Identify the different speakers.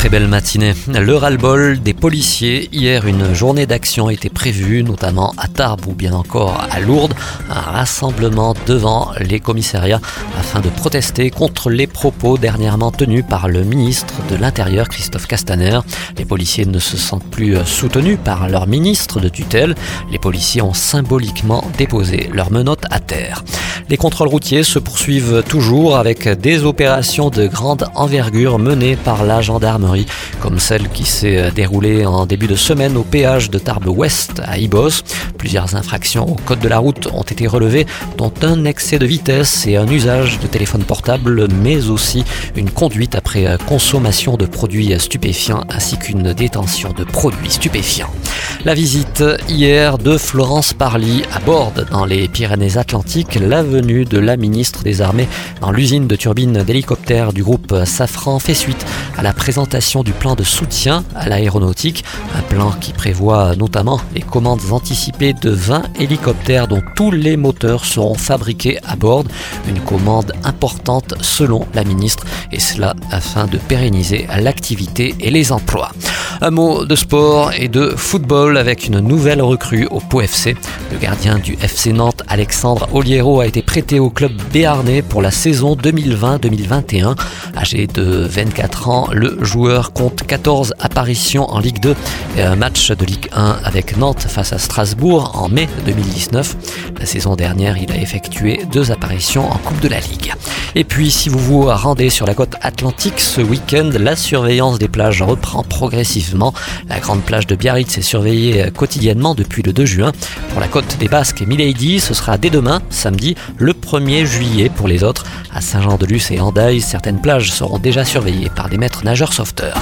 Speaker 1: très belle matinée. Le ras-le-bol des policiers. Hier, une journée d'action était prévue, notamment à Tarbes ou bien encore à Lourdes. Un rassemblement devant les commissariats afin de protester contre les propos dernièrement tenus par le ministre de l'Intérieur, Christophe Castaner. Les policiers ne se sentent plus soutenus par leur ministre de tutelle. Les policiers ont symboliquement déposé leurs menottes à terre. Les contrôles routiers se poursuivent toujours avec des opérations de grande envergure menées par la gendarmerie, comme celle qui s'est déroulée en début de semaine au péage de Tarbes Ouest à Ibos. Plusieurs infractions au code de la route ont été relevées, dont un excès de vitesse et un usage de téléphone portable, mais aussi une conduite après consommation de produits stupéfiants ainsi qu'une détention de produits stupéfiants. La visite hier de Florence Parly à Borde dans les Pyrénées-Atlantiques, la venue de la ministre des Armées dans l'usine de turbines d'hélicoptères du groupe Safran fait suite à la présentation du plan de soutien à l'aéronautique, un plan qui prévoit notamment les commandes anticipées de 20 hélicoptères dont tous les moteurs seront fabriqués à bord, une commande importante selon la ministre et cela afin de pérenniser l'activité et les emplois. Un mot de sport et de football avec une nouvelle recrue au Pau FC. Le gardien du FC Nantes, Alexandre Oliero, a été prêté au club béarnais pour la saison 2020-2021. Âgé de 24 ans, le joueur compte 14 apparitions en Ligue 2 et un match de Ligue 1 avec Nantes face à Strasbourg en mai 2019. La saison dernière, il a effectué deux apparitions en Coupe de la Ligue. Et puis, si vous vous rendez sur la côte atlantique ce week-end, la surveillance des plages reprend progressivement. La grande plage de Biarritz est surveillée quotidiennement depuis le 2 juin. Pour la côte des Basques et Milady, ce sera dès demain, samedi, le 1er juillet pour les autres. À Saint-Jean-de-Luz et Andaille, certaines plages seront déjà surveillées par des maîtres nageurs sauveteurs.